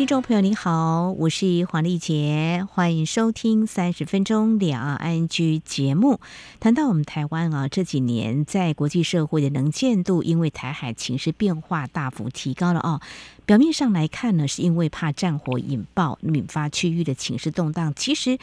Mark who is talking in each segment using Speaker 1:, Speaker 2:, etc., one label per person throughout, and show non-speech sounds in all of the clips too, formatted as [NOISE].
Speaker 1: 听众朋友你好，我是黄丽杰，欢迎收听三十分钟两岸 ING 节目。谈到我们台湾啊，这几年在国际社会的能见度，因为台海情势变化大幅提高了啊。表面上来看呢，是因为怕战火引爆，引发区域的情势动荡。其实。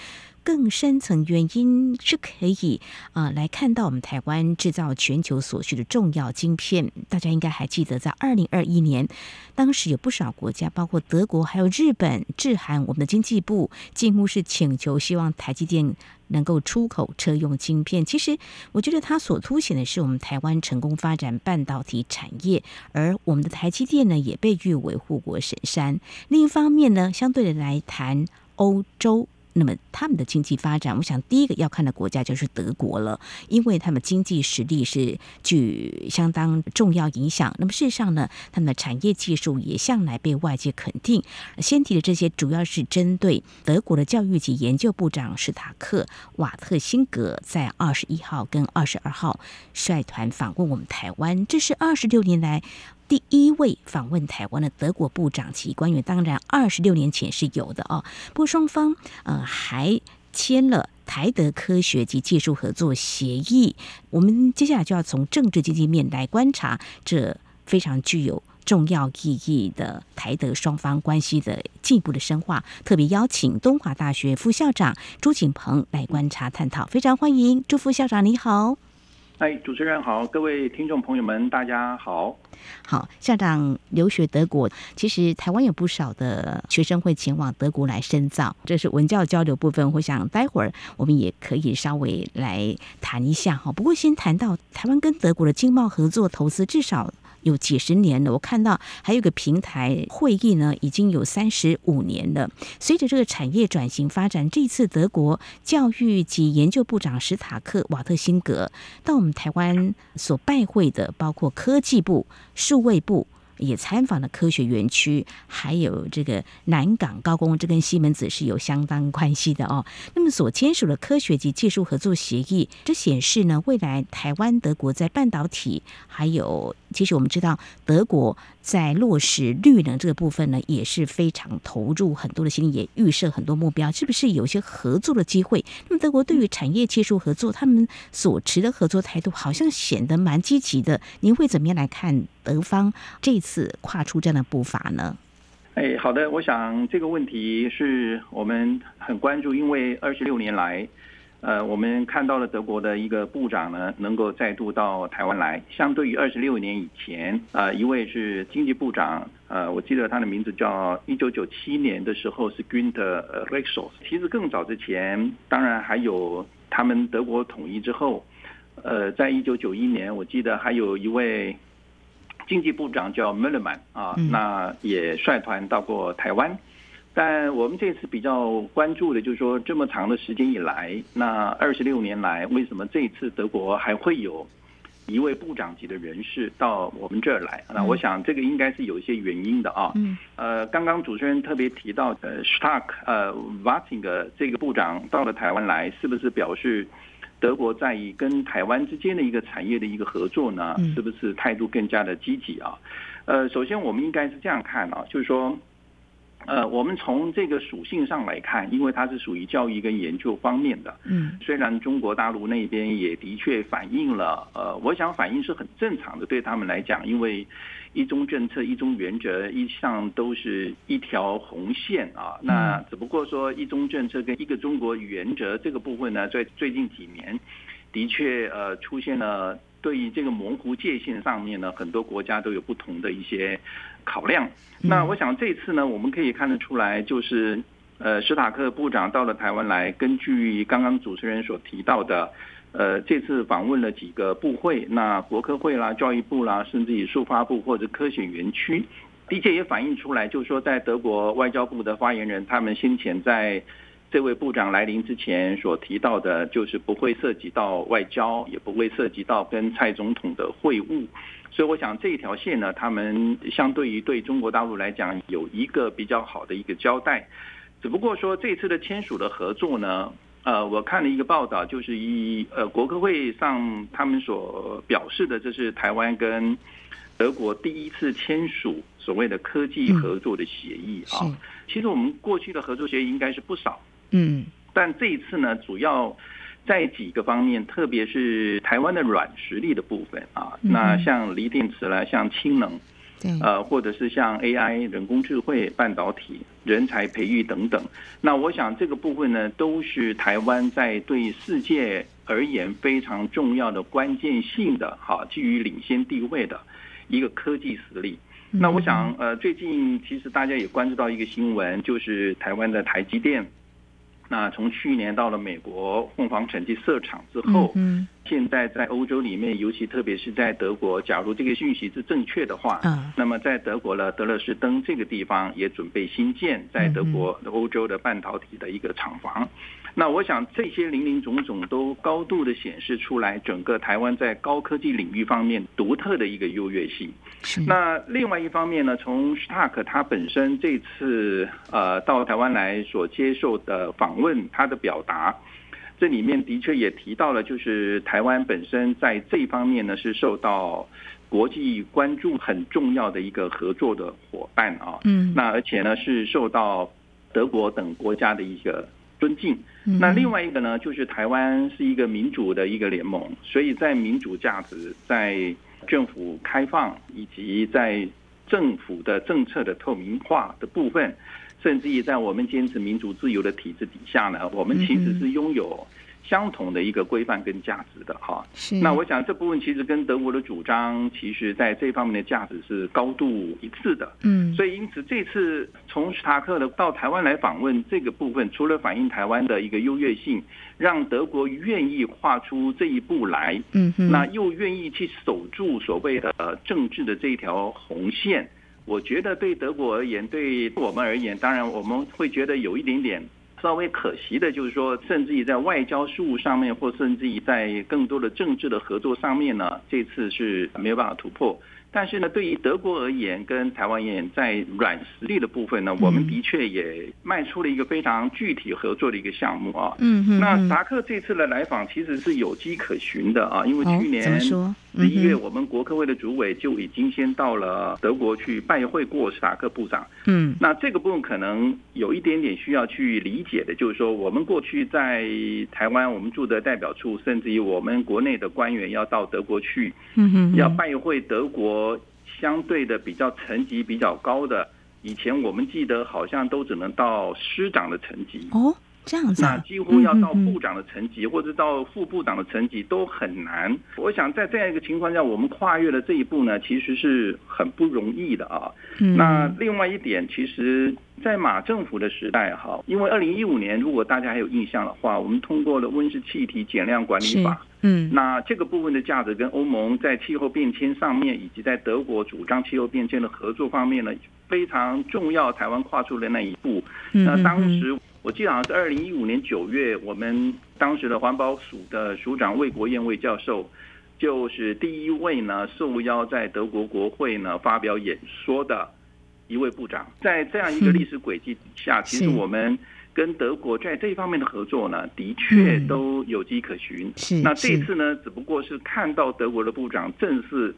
Speaker 1: 更深层原因是可以啊、来看到我们台湾制造全球所需的重要晶片。大家应该还记得，在二零二一年，当时有不少国家，包括德国、还有日本、日韩，我们的经济部几乎是请求希望台积电能够出口车用晶片。其实，我觉得它所凸显的是我们台湾成功发展半导体产业，而我们的台积电呢，也被誉为护国神山。另一方面呢，相对的来谈欧洲。那么他们的经济发展，我想第一个要看的国家就是德国了，因为他们经济实力是具相当重要影响。那么事实上呢，他们的产业技术也向来被外界肯定。先提的这些，主要是针对德国的教育及研究部长史塔克瓦特辛格在二十一号跟二十二号率团访问我们台湾，这是二十六年来。第一位访问台湾的德国部长级官员，当然二十六年前是有的哦。不过双方呃还签了台德科学及技术合作协议。我们接下来就要从政治经济面来观察这非常具有重要意义的台德双方关系的进一步的深化。特别邀请东华大学副校长朱景鹏来观察探讨，非常欢迎朱副校长，你好。
Speaker 2: 哎，主持人好，各位听众朋友们，大家好。
Speaker 1: 好，校长留学德国，其实台湾有不少的学生会前往德国来深造，这是文教交流部分。我想待会儿我们也可以稍微来谈一下哈。不过先谈到台湾跟德国的经贸合作投资，至少。有几十年了，我看到还有个平台会议呢，已经有三十五年了。随着这个产业转型发展，这次德国教育及研究部长史塔克瓦特辛格到我们台湾所拜会的，包括科技部、数位部。也参访了科学园区，还有这个南港高工，这跟西门子是有相当关系的哦。那么所签署的科学及技术合作协议，这显示呢，未来台湾德国在半导体，还有其实我们知道德国在落实绿能这个部分呢，也是非常投入很多的心力，也预设很多目标，是不是有些合作的机会？那么德国对于产业技术合作，他们所持的合作态度好像显得蛮积极的。您会怎么样来看？德方这次跨出这样的步伐呢？
Speaker 2: 哎，好的，我想这个问题是我们很关注，因为二十六年来，呃，我们看到了德国的一个部长呢，能够再度到台湾来。相对于二十六年以前，呃，一位是经济部长，呃，我记得他的名字叫一九九七年的时候是 Günter Reichelt。其实更早之前，当然还有他们德国统一之后，呃，在一九九一年，我记得还有一位。经济部长叫 Milliman 啊，那也率团到过台湾。但我们这次比较关注的，就是说这么长的时间以来，那二十六年来，为什么这次德国还会有一位部长级的人士到我们这儿来？那我想这个应该是有一些原因的啊。呃，刚刚主持人特别提到的 Stark 呃 Wattinger 这个部长到了台湾来，是不是表示？德国在于跟台湾之间的一个产业的一个合作呢，是不是态度更加的积极啊？呃，首先我们应该是这样看啊，就是说，呃，我们从这个属性上来看，因为它是属于教育跟研究方面的，嗯，虽然中国大陆那边也的确反映了，呃，我想反映是很正常的，对他们来讲，因为。一中政策、一中原则一向都是一条红线啊。那只不过说，一中政策跟一个中国原则这个部分呢，在最近几年的确呃出现了对于这个模糊界限上面呢，很多国家都有不同的一些考量。那我想这次呢，我们可以看得出来，就是呃，史塔克部长到了台湾来，根据刚刚主持人所提到的。呃，这次访问了几个部会，那国科会啦、教育部啦，甚至于数发部或者科学园区，的确也反映出来，就是说，在德国外交部的发言人，他们先前在这位部长来临之前所提到的，就是不会涉及到外交，也不会涉及到跟蔡总统的会晤。所以我想这一条线呢，他们相对于对中国大陆来讲，有一个比较好的一个交代。只不过说这次的签署的合作呢，呃，我看了一个报道，就是以呃国科会上他们所表示的，这是台湾跟德国第一次签署所谓的科技合作的协议啊。其实我们过去的合作协议应该是不少。
Speaker 1: 嗯，
Speaker 2: 但这一次呢，主要在几个方面，特别是台湾的软实力的部分啊，那像锂电池啦，像氢能，呃，或者是像 AI 人工智慧、半导体、人才培育等等。那我想这个部分呢，都是台湾在对世界而言非常重要的关键性的哈，基于领先地位的一个科技实力。那我想，呃，最近其实大家也关注到一个新闻，就是台湾的台积电。那从去年到了美国凤凰城去设厂之后，现在在欧洲里面，尤其特别是在德国，假如这个讯息是正确的话，那么在德国了德勒士登这个地方也准备新建在德国欧洲的半导体的一个厂房。那我想这些林林总总都高度的显示出来，整个台湾在高科技领域方面独特的一个优越性。那另外一方面呢，从 Stark 他本身这次呃到台湾来所接受的访问，他的表达，这里面的确也提到了，就是台湾本身在这一方面呢是受到国际关注很重要的一个合作的伙伴啊。嗯。那而且呢是受到德国等国家的一个。尊敬。那另外一个呢，就是台湾是一个民主的一个联盟，所以在民主价值、在政府开放以及在政府的政策的透明化的部分，甚至于在我们坚持民主自由的体制底下呢，我们其实是拥有。相同的一个规范跟价值的哈，是。那我想这部分其实跟德国的主张，其实在这方面的价值是高度一致的。嗯，所以因此这次从史塔克的到台湾来访问这个部分，除了反映台湾的一个优越性，让德国愿意跨出这一步来，嗯，那又愿意去守住所谓的政治的这一条红线，我觉得对德国而言，对我们而言，当然我们会觉得有一点点。稍微可惜的就是说，甚至于在外交事务上面，或甚至于在更多的政治的合作上面呢，这次是没有办法突破。但是呢，对于德国而言，跟台湾而言，在软实力的部分呢，我们的确也迈出了一个非常具体合作的一个项目啊。嗯嗯。那达克这次的来访其实是有迹可循的啊，因为去年十一月，我们国科会的主委就已经先到了德国去拜会过史塔克部长。嗯。那这个部分可能有一点点需要去理解的，就是说，我们过去在台湾，我们驻的代表处，甚至于我们国内的官员要到德国去，嗯要拜会德国。相对的比较层级比较高的，以前我们记得好像都只能到师长的层级哦，这样子，那几乎要到部长的层级或者到副部长的层级都很难。我想在这样一个情况下，我们跨越了这一步呢，其实是很不容易的啊。那另外一点，其实，在马政府的时代哈，因为二零一五年，如果大家还有印象的话，我们通过了温室气体减量管理法。嗯，那这个部分的价值跟欧盟在气候变迁上面，以及在德国主张气候变迁的合作方面呢，非常重要。台湾跨出了那一步。那当时我记得好像是二零一五年九月，我们当时的环保署的署长魏国燕魏教授，就是第一位呢受邀在德国国会呢发表演说的一位部长。在这样一个历史轨迹底下，其实我们。跟德国在这一方面的合作呢，的确都有迹可循。是，那这次呢，只不过是看到德国的部长正式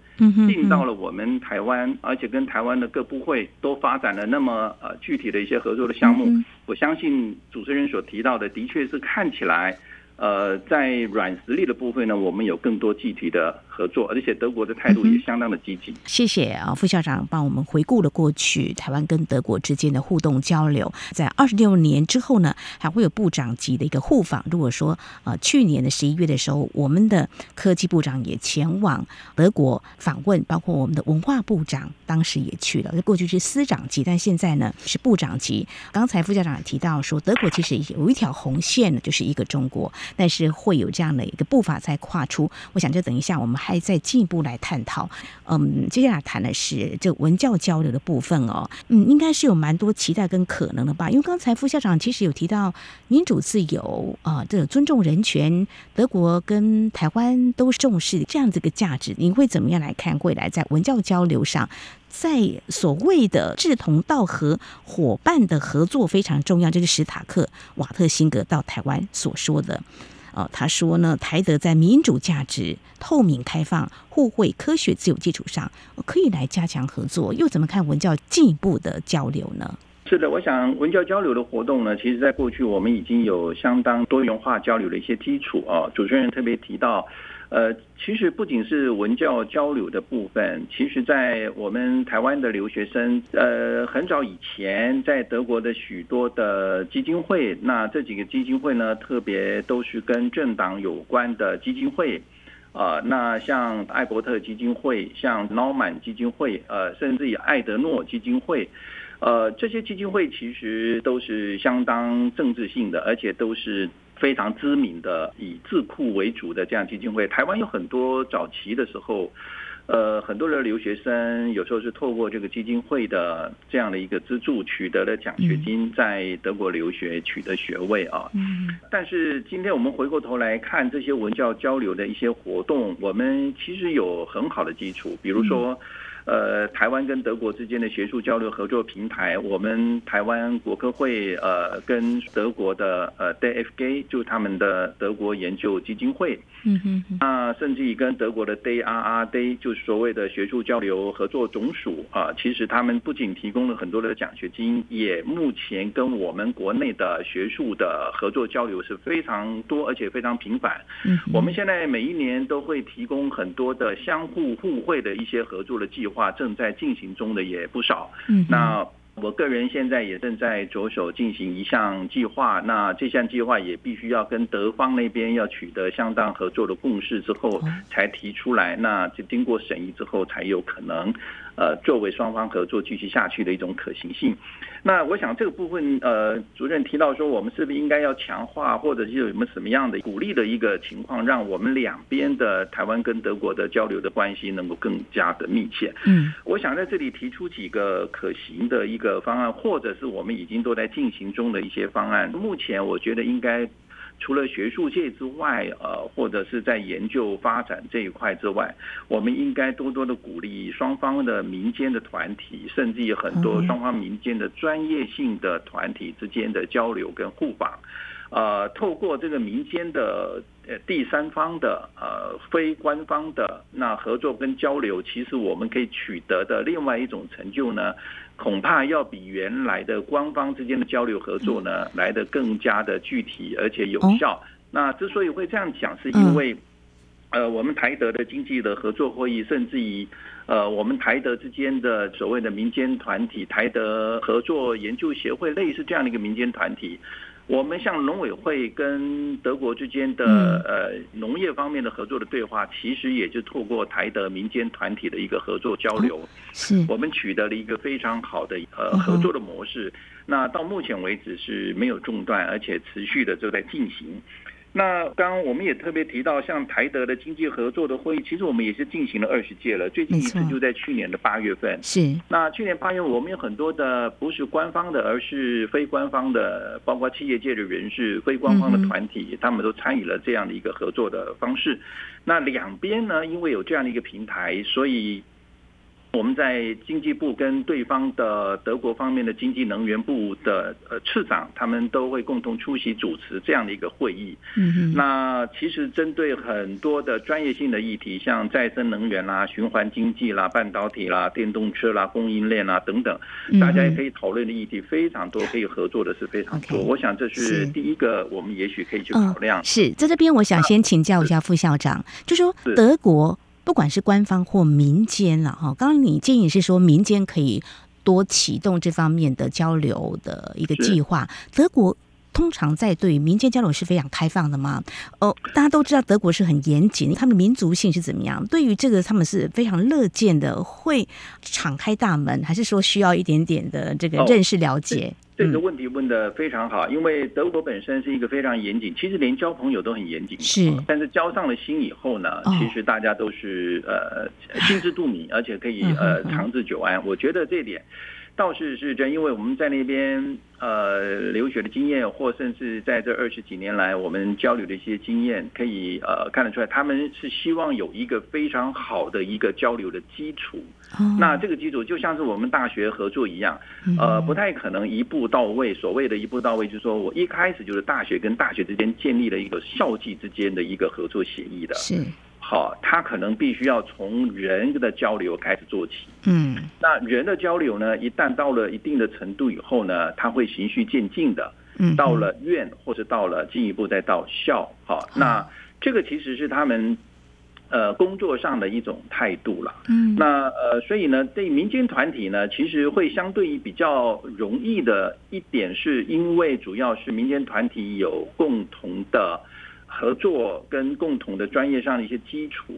Speaker 2: 进到了我们台湾，而且跟台湾的各部会都发展了那么呃具体的一些合作的项目。我相信主持人所提到的，的确是看起来。呃，在软实力的部分呢，我们有更多具体的合作，而且德国的态度也相当的积极。
Speaker 1: 谢谢啊，副校长帮我们回顾了过去台湾跟德国之间的互动交流。在二十六年之后呢，还会有部长级的一个互访。如果说呃，去年的十一月的时候，我们的科技部长也前往德国访问，包括我们的文化部长当时也去了。过去是司长级，但现在呢是部长级。刚才副校长也提到说，德国其实有一条红线呢，就是一个中国。但是会有这样的一个步伐在跨出，我想就等一下我们还开再进一步来探讨。嗯，接下来谈的是这文教交流的部分哦。嗯，应该是有蛮多期待跟可能的吧？因为刚才副校长其实有提到民主自由啊，这尊重人权，德国跟台湾都重视这样子一个价值。您会怎么样来看未来在文教交流上？在所谓的志同道合伙伴的合作非常重要，这是史塔克瓦特辛格到台湾所说的。呃，他说呢，台德在民主价值、透明开放、互惠、科学、自由基础上，可以来加强合作。又怎么看文教进一步的交流呢？
Speaker 2: 是的，我想文教交流的活动呢，其实在过去我们已经有相当多元化交流的一些基础啊。主持人特别提到。呃，其实不仅是文教交流的部分，其实，在我们台湾的留学生，呃，很早以前在德国的许多的基金会，那这几个基金会呢，特别都是跟政党有关的基金会，啊、呃，那像艾伯特基金会，像 Naumann 基金会，呃，甚至以艾德诺基金会，呃，这些基金会其实都是相当政治性的，而且都是。非常知名的以智库为主的这样基金会，台湾有很多早期的时候，呃，很多的留学生有时候是透过这个基金会的这样的一个资助，取得了奖学金，在德国留学取得学位啊。嗯。但是今天我们回过头来看这些文教交流的一些活动，我们其实有很好的基础，比如说。呃，台湾跟德国之间的学术交流合作平台，我们台湾国科会呃跟德国的呃 DFG 就他们的德国研究基金会，嗯哼，啊，甚至于跟德国的 DARD 就是所谓的学术交流合作总署啊，其实他们不仅提供了很多的奖学金，也目前跟我们国内的学术的合作交流是非常多而且非常频繁。嗯，我们现在每一年都会提供很多的相互互惠的一些合作的计划。话正在进行中的也不少，嗯，那我个人现在也正在着手进行一项计划，那这项计划也必须要跟德方那边要取得相当合作的共识之后才提出来，那就经过审议之后才有可能。呃，作为双方合作继续下去的一种可行性，那我想这个部分，呃，主任提到说，我们是不是应该要强化，或者是有什么什么样的鼓励的一个情况，让我们两边的台湾跟德国的交流的关系能够更加的密切？嗯，我想在这里提出几个可行的一个方案，或者是我们已经都在进行中的一些方案。目前我觉得应该。除了学术界之外，呃，或者是在研究发展这一块之外，我们应该多多的鼓励双方的民间的团体，甚至于很多双方民间的专业性的团体之间的交流跟互访，呃，透过这个民间的呃第三方的呃非官方的那合作跟交流，其实我们可以取得的另外一种成就呢。恐怕要比原来的官方之间的交流合作呢来得更加的具体而且有效。那之所以会这样讲，是因为，呃，我们台德的经济的合作会议，甚至于，呃，我们台德之间的所谓的民间团体，台德合作研究协会，类似这样的一个民间团体。我们像农委会跟德国之间的呃农业方面的合作的对话，其实也就透过台德民间团体的一个合作交流，是我们取得了一个非常好的呃合作的模式。那到目前为止是没有中断，而且持续的就在进行。那刚刚我们也特别提到，像台德的经济合作的会议，其实我们也是进行了二十届了。最近一次就在去年的八月份。是。那去年八月，我们有很多的不是官方的，而是非官方的，包括企业界的人士、非官方的团体，他们都参与了这样的一个合作的方式。那两边呢，因为有这样的一个平台，所以。我们在经济部跟对方的德国方面的经济能源部的呃次长，他们都会共同出席主持这样的一个会议。嗯嗯。那其实针对很多的专业性的议题，像再生能源啦、循环经济啦、半导体啦、电动车啦、供应链啦等等，大家也可以讨论的议题非常多，可以合作的是非常多。我想这是第一个，我们也许可以去考量。
Speaker 1: 是在这边，我想先请教一下副校长，就说德国。不管是官方或民间了哈，刚刚你建议是说民间可以多启动这方面的交流的一个计划。德国通常在对民间交流是非常开放的吗？哦，大家都知道德国是很严谨，他们的民族性是怎么样？对于这个他们是非常乐见的，会敞开大门，还是说需要一点点的这个认识了解？
Speaker 2: 这个问题问的非常好，因为德国本身是一个非常严谨，其实连交朋友都很严谨。
Speaker 1: 是，
Speaker 2: 但是交上了心以后呢，其实大家都是呃心知肚明，而且可以呃长治久安。我觉得这点。倒是是真，因为我们在那边呃留学的经验，或甚至在这二十几年来我们交流的一些经验，可以呃看得出来，他们是希望有一个非常好的一个交流的基础。那这个基础就像是我们大学合作一样，呃，不太可能一步到位。所谓的一步到位，就是说我一开始就是大学跟大学之间建立了一个校际之间的一个合作协议的。
Speaker 1: 是。
Speaker 2: 好，他可能必须要从人的交流开始做起。
Speaker 1: 嗯，
Speaker 2: 那人的交流呢，一旦到了一定的程度以后呢，他会循序渐进的。嗯，到了院或者到了进一步再到校。好，那这个其实是他们呃工作上的一种态度了。嗯，那呃，所以呢，对民间团体呢，其实会相对于比较容易的一点，是因为主要是民间团体有共同的。合作跟共同的专业上的一些基础，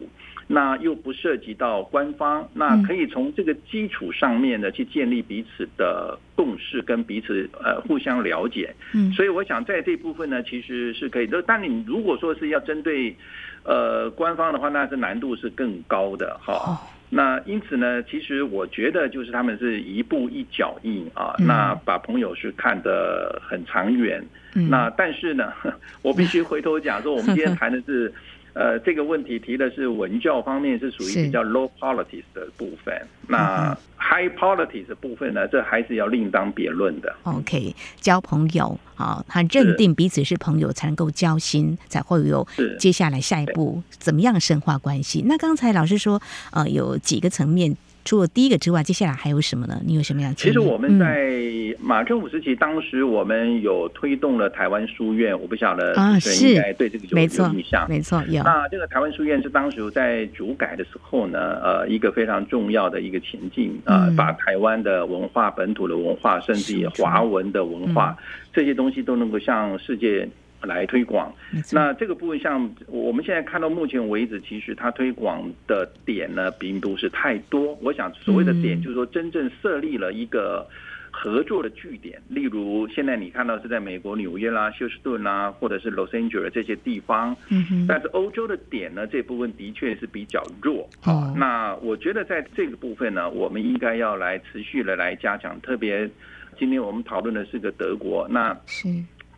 Speaker 2: 那又不涉及到官方，那可以从这个基础上面呢去建立彼此的共识跟彼此呃互相了解。嗯，所以我想在这部分呢，其实是可以的。但你如果说是要针对呃官方的话，那这难度是更高的哈。那因此呢，其实我觉得就是他们是一步一脚印啊，那把朋友是看得很长远。那但是呢，[LAUGHS] 我必须回头讲说，我们今天 [LAUGHS] 谈的是，呃，这个问题提的是文教方面是属于比较 low politics 的部分。那 high politics 的部分呢，这还是要另当别论的。
Speaker 1: OK，交朋友啊，他认定彼此是朋友才能够交心，才会有接下来下一步怎么样深化关系。那刚才老师说，呃，有几个层面。除了第一个之外，接下来还有什么呢？你有什么样？
Speaker 2: 其实我们在马政府时期，当时我们有推动了台湾书院，我不晓得啊，是应该对这个有有印象？
Speaker 1: 没错，有。
Speaker 2: 那这个台湾书院是当时在主改的时候呢，呃，一个非常重要的一个前进啊，呃，把台湾的文化、本土的文化，甚至于华文的文化这些东西都能够向世界。来推广，那这个部分像我们现在看到目前为止，其实它推广的点呢，并不是太多。我想所谓的点，就是说真正设立了一个合作的据点，例如现在你看到是在美国纽约啦、休斯顿啦，或者是 Los Angeles 这些地方。嗯但是欧洲的点呢，这部分的确是比较弱。好，那我觉得在这个部分呢，我们应该要来持续的来加强。特别今天我们讨论的是个德国，那是。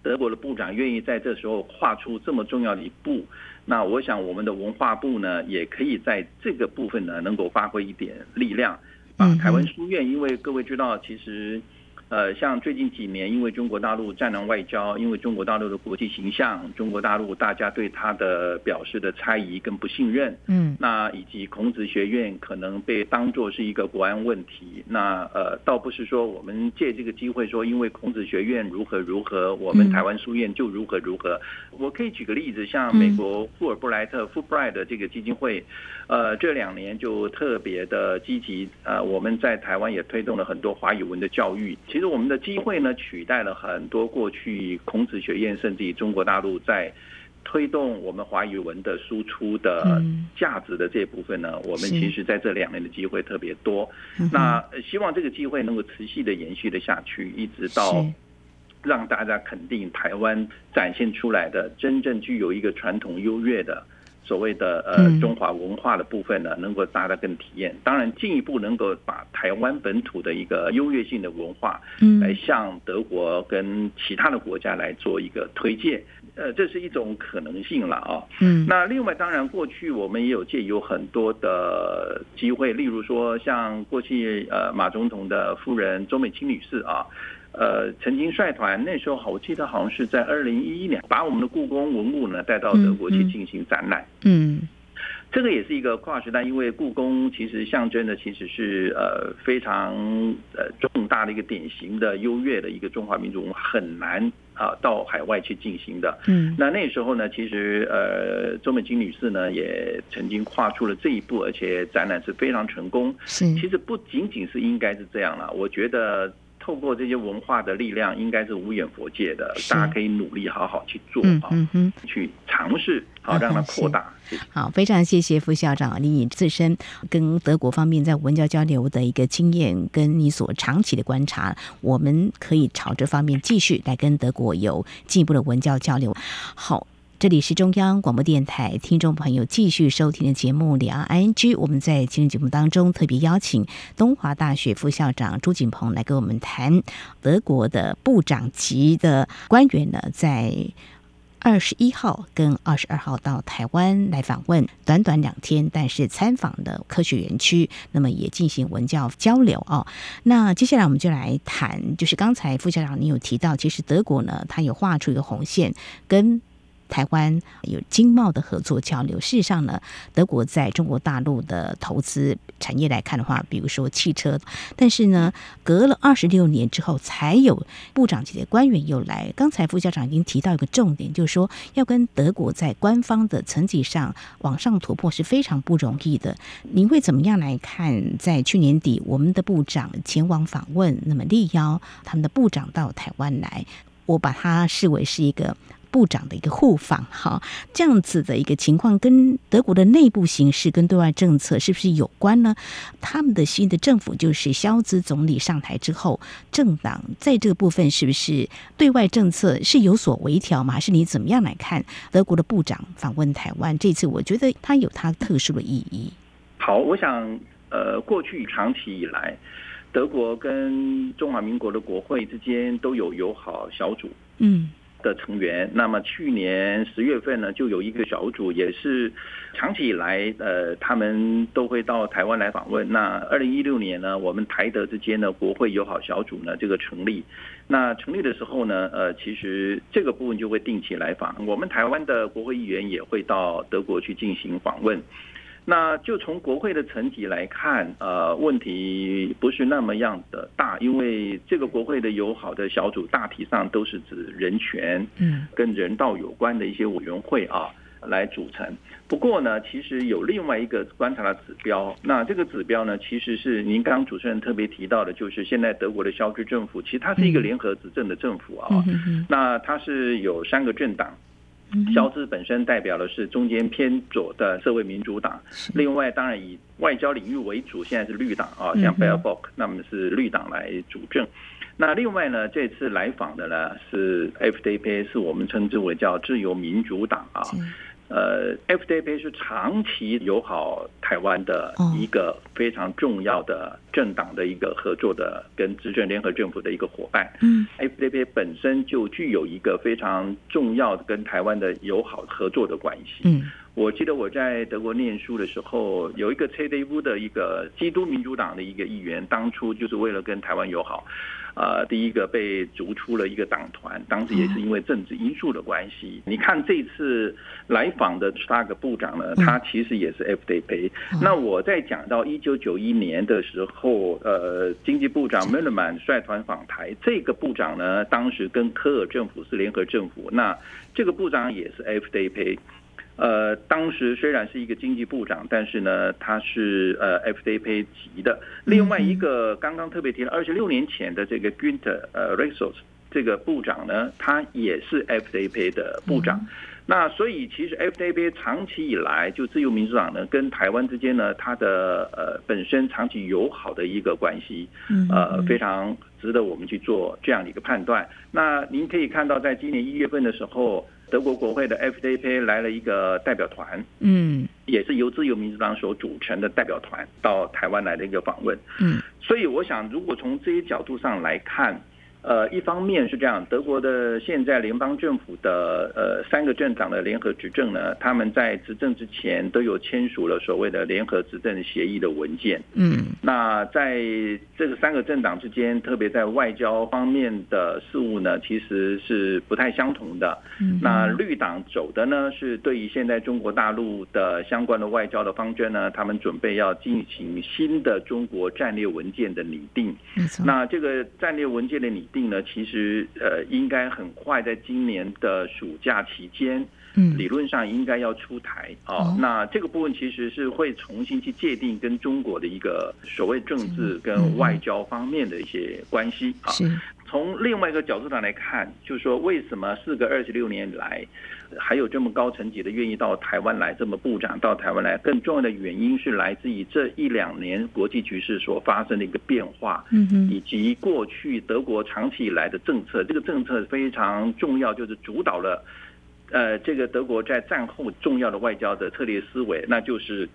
Speaker 2: 德国的部长愿意在这时候跨出这么重要的一步，那我想我们的文化部呢，也可以在这个部分呢，能够发挥一点力量，把凯文书院，因为各位知道，其实。呃，像最近几年，因为中国大陆战狼外交，因为中国大陆的国际形象，中国大陆大家对他的表示的猜疑跟不信任，嗯，那以及孔子学院可能被当作是一个国安问题，那呃，倒不是说我们借这个机会说，因为孔子学院如何如何，我们台湾书院就如何如何。我可以举个例子，像美国富尔布莱特 （Fulbright） 的这个基金会，呃，这两年就特别的积极，呃，我们在台湾也推动了很多华语文的教育。其实我们的机会呢，取代了很多过去孔子学院甚至于中国大陆在推动我们华语文的输出的价值的这部分呢，我们其实在这两年的机会特别多。那希望这个机会能够持续的延续的下去，一直到让大家肯定台湾展现出来的真正具有一个传统优越的。所谓的呃中华文化的部分呢，能够大家更体验。当然，进一步能够把台湾本土的一个优越性的文化，来向德国跟其他的国家来做一个推荐。呃，这是一种可能性了啊。嗯。那另外，当然过去我们也有借有很多的机会，例如说像过去呃马总统的夫人周美青女士啊。呃，曾经率团，那时候好，我记得好像是在二零一一年，把我们的故宫文物呢带到德国去进行展览。嗯，嗯，这个也是一个跨时代，因为故宫其实象征的其实是呃非常呃重大的一个典型的优越的一个中华民族文化，很难啊到海外去进行的。嗯，那那时候呢，其实呃周美金女士呢也曾经跨出了这一步，而且展览是非常成功。是，其实不仅仅是应该是这样了，我觉得。透过这些文化的力量，应该是无远佛界的，大家可以努力好好去做啊，
Speaker 1: 嗯嗯，
Speaker 2: 去尝试，好让它扩大。
Speaker 1: 好，非常谢谢副校长，你自身跟德国方面在文教交流的一个经验，跟你所长期的观察，我们可以朝这方面继续来跟德国有进一步的文教交流。好。这里是中央广播电台，听众朋友继续收听的节目《两岸 ING》。我们在今天节目当中特别邀请东华大学副校长朱锦鹏来跟我们谈德国的部长级的官员呢，在二十一号跟二十二号到台湾来访问，短短两天，但是参访的科学园区，那么也进行文教交流哦。那接下来我们就来谈，就是刚才副校长你有提到，其实德国呢，它有画出一个红线跟。台湾有经贸的合作交流。事实上呢，德国在中国大陆的投资产业来看的话，比如说汽车，但是呢，隔了二十六年之后，才有部长级的官员又来。刚才副校长已经提到一个重点，就是说要跟德国在官方的层级上往上突破是非常不容易的。您会怎么样来看？在去年底，我们的部长前往访问，那么力邀他们的部长到台湾来，我把它视为是一个。部长的一个互访，哈，这样子的一个情况，跟德国的内部形势跟对外政策是不是有关呢？他们的新的政府就是肖兹总理上台之后，政党在这个部分是不是对外政策是有所微调吗？还是你怎么样来看德国的部长访问台湾？这次我觉得它有它特殊的意义。
Speaker 2: 好，我想，呃，过去长期以来，德国跟中华民国的国会之间都有友好小组，嗯。的成员，那么去年十月份呢，就有一个小组，也是长期以来，呃，他们都会到台湾来访问。那二零一六年呢，我们台德之间的国会友好小组呢，这个成立。那成立的时候呢，呃，其实这个部分就会定期来访，我们台湾的国会议员也会到德国去进行访问。那就从国会的层级来看，呃，问题不是那么样的大，因为这个国会的友好的小组大体上都是指人权，嗯，跟人道有关的一些委员会啊来组成。不过呢，其实有另外一个观察的指标，那这个指标呢，其实是您刚刚主持人特别提到的，就是现在德国的消区政府，其实它是一个联合执政的政府啊，那它是有三个政党。萧兹本身代表的是中间偏左的社会民主党，另外当然以外交领域为主，现在是绿党啊，像 Baerbock，那么是绿党来主政。那另外呢，这次来访的呢是 FDP，是我们称之为叫自由民主党啊。呃，FDP 是长期友好台湾的一个非常重要的政党的一个合作的跟执政联合政府的一个伙伴。嗯，FDP 本身就具有一个非常重要的跟台湾的友好合作的关系。嗯，我记得我在德国念书的时候，有一个 CDU 的一个基督民主党的一个议员，当初就是为了跟台湾友好。呃，第一个被逐出了一个党团，当时也是因为政治因素的关系。你看这次来访的那个部长呢，他其实也是 FDP。那我在讲到一九九一年的时候，呃，经济部长 Milman 率团访台，这个部长呢，当时跟科尔政府是联合政府，那这个部长也是 FDP。呃，当时虽然是一个经济部长，但是呢，他是呃 FDP 级的。另外一个刚刚特别提了，二十六年前的这个 Günther 呃 Rechtshaus 这个部长呢，他也是 FDP 的部长。那所以其实 FDP 长期以来就自由民主党呢，跟台湾之间呢，它的呃本身长期友好的一个关系，呃，非常值得我们去做这样的一个判断。那您可以看到，在今年一月份的时候。德国国会的 FDP 来了一个代表团，嗯，也是由自由民主党所组成的代表团到台湾来的一个访问，嗯，所以我想，如果从这些角度上来看。呃，一方面是这样，德国的现在联邦政府的呃三个政党的联合执政呢，他们在执政之前都有签署了所谓的联合执政协议的文件。嗯，那在这个三个政党之间，特别在外交方面的事务呢，其实是不太相同的。嗯，那绿党走的呢，是对于现在中国大陆的相关的外交的方针呢，他们准备要进行新的中国战略文件的拟定。没错。那这个战略文件的拟定呢，其实呃应该很快在今年的暑假期间，
Speaker 1: 嗯，
Speaker 2: 理论上应该要出台啊。哦、那这个部分其实是会重新去界定跟中国的一个所谓政治跟外交方面的一些关系啊。从另外一个角度上来看，就是说为什么四个二十六年来，还有这么高层级的愿意到台湾来，这么部长到台湾来，更重要的原因是来自于这一两年国际局势所发生的一个变化，嗯，以及过去德国长期以来的政策，这个政策非常重要，就是主导了，呃，这个德国在战后重要的外交的策略思维，那就是，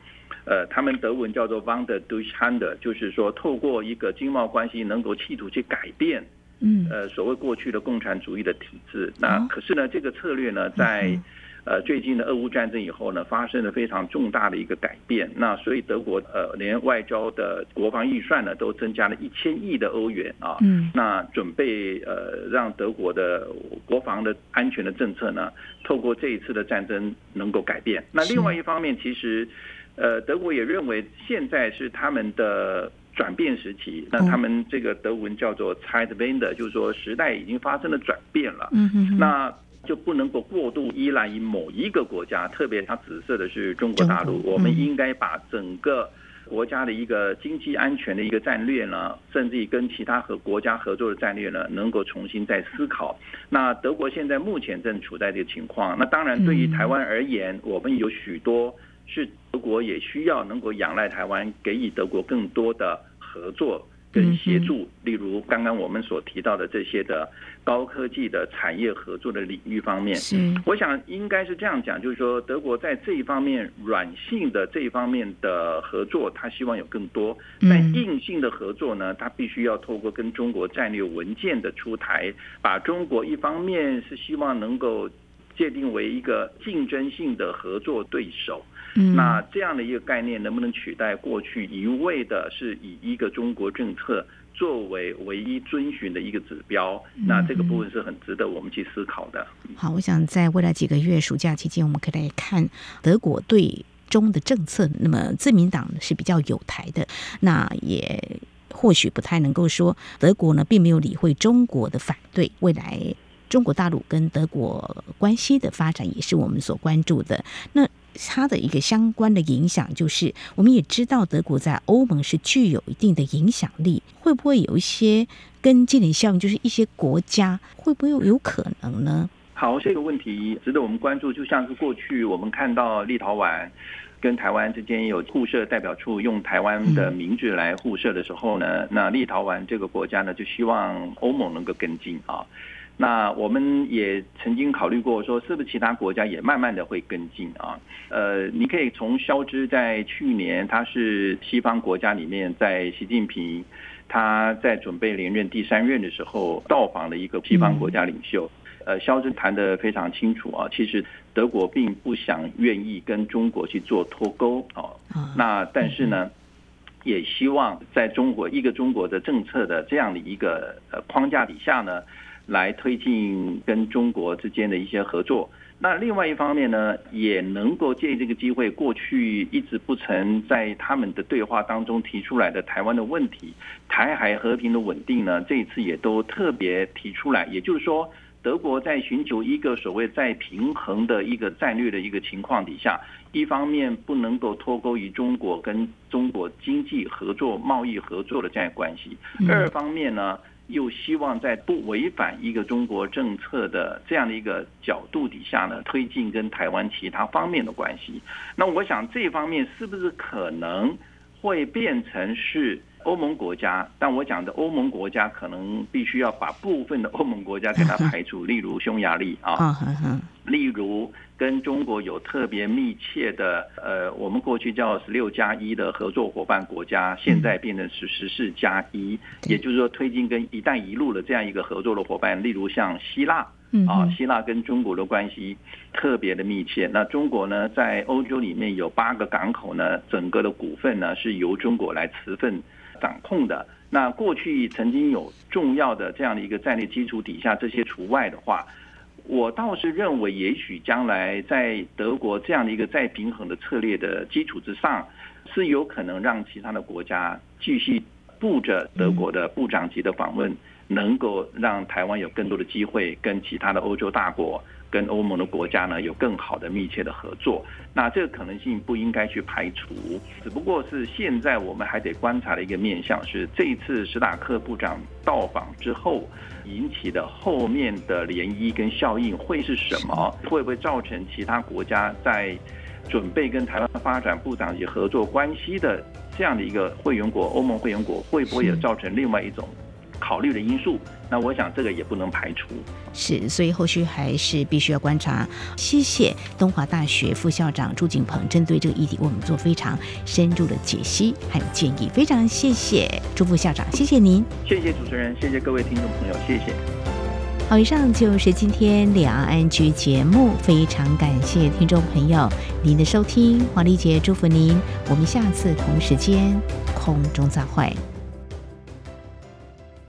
Speaker 2: 呃，他们德文叫做 Wandel durch Handel，就是说透过一个经贸关系能够企图去改变。嗯，呃，所谓过去的共产主义的体制，那可是呢，这个策略呢，在呃最近的俄乌战争以后呢，发生了非常重大的一个改变。那所以德国呃连外交的国防预算呢，都增加了一千亿的欧元啊。嗯，那准备呃让德国的国防的安全的政策呢，透过这一次的战争能够改变。那另外一方面，其实呃德国也认为现在是他们的。转变时期，那他们这个德文叫做 Zeitwende，就是说时代已经发生了转变了。嗯嗯，那就不能够过度依赖于某一个国家，特别它紫色的是中国大陆。我们应该把整个国家的一个经济安全的一个战略呢，甚至于跟其他和国家合作的战略呢，能够重新再思考。那德国现在目前正处在这个情况。那当然，对于台湾而言，我们有许多是德国也需要能够仰赖台湾，给予德国更多的。合作跟协助，例如刚刚我们所提到的这些的高科技的产业合作的领域方面，我想应该是这样讲，就是说德国在这一方面软性的这一方面的合作，他希望有更多；但硬性的合作呢，他必须要透过跟中国战略文件的出台，把中国一方面是希望能够界定为一个竞争性的合作对手。嗯，那这样的一个概念能不能取代过去一味的是以一个中国政策作为唯一遵循的一个指标？那这个部分是很值得我们去思考的。
Speaker 1: 好，我想在未来几个月暑假期间，我们可以来看德国对中的政策。那么自民党是比较有台的，那也或许不太能够说德国呢并没有理会中国的反对。未来中国大陆跟德国关系的发展也是我们所关注的。那它的一个相关的影响，就是我们也知道德国在欧盟是具有一定的影响力，会不会有一些跟进的效应？就是一些国家会不会有可能呢？
Speaker 2: 好，这个问题值得我们关注。就像是过去我们看到立陶宛跟台湾之间有互设代表处，用台湾的名字来互设的时候呢，那立陶宛这个国家呢，就希望欧盟能够跟进啊。那我们也曾经考虑过，说是不是其他国家也慢慢的会跟进啊？呃，你可以从肖芝在去年，他是西方国家里面，在习近平他在准备连任第三任的时候，到访了一个西方国家领袖。呃，萧兹谈得非常清楚啊，其实德国并不想愿意跟中国去做脱钩啊。那但是呢，也希望在中国一个中国的政策的这样的一个呃框架底下呢。来推进跟中国之间的一些合作。那另外一方面呢，也能够借这个机会，过去一直不曾在他们的对话当中提出来的台湾的问题、台海和平的稳定呢，这一次也都特别提出来。也就是说，德国在寻求一个所谓再平衡的一个战略的一个情况底下，一方面不能够脱钩于中国跟中国经济合作、贸易合作的这样关系；二方面呢，又希望在不违反一个中国政策的这样的一个角度底下呢，推进跟台湾其他方面的关系。那我想这方面是不是可能会变成是欧盟国家？但我讲的欧盟国家可能必须要把部分的欧盟国家给它排除，例如匈牙利啊，[LAUGHS] 例如。跟中国有特别密切的，呃，我们过去叫十六加一的合作伙伴国家，现在变成是十四加一，也就是说推进跟“一带一路”的这样一个合作的伙伴，例如像希腊，啊，希腊跟中国的关系特别的密切。那中国呢，在欧洲里面有八个港口呢，整个的股份呢是由中国来持份掌控的。那过去曾经有重要的这样的一个战略基础底下，这些除外的话。我倒是认为，也许将来在德国这样的一个再平衡的策略的基础之上，是有可能让其他的国家继续布着德国的部长级的访问，能够让台湾有更多的机会跟其他的欧洲大国。跟欧盟的国家呢，有更好的密切的合作，那这个可能性不应该去排除，只不过是现在我们还得观察的一个面向是，这一次史塔克部长到访之后引起的后面的涟漪跟效应会是什么？会不会造成其他国家在准备跟台湾发展部长级合作关系的这样的一个会员国，欧盟会员国会不会也造成另外一种？考虑的因素，那我想这个也不能排除。
Speaker 1: 是，所以后续还是必须要观察。谢谢东华大学副校长朱景鹏针对这个议题，为我们做非常深入的解析还有建议，非常谢谢朱副校长，谢谢您。
Speaker 2: 谢谢主持人，谢谢各位听众朋友，谢谢。
Speaker 1: 好，以上就是今天两岸安居节目，非常感谢听众朋友您的收听，黄丽杰祝福您，我们下次同时间空中再会。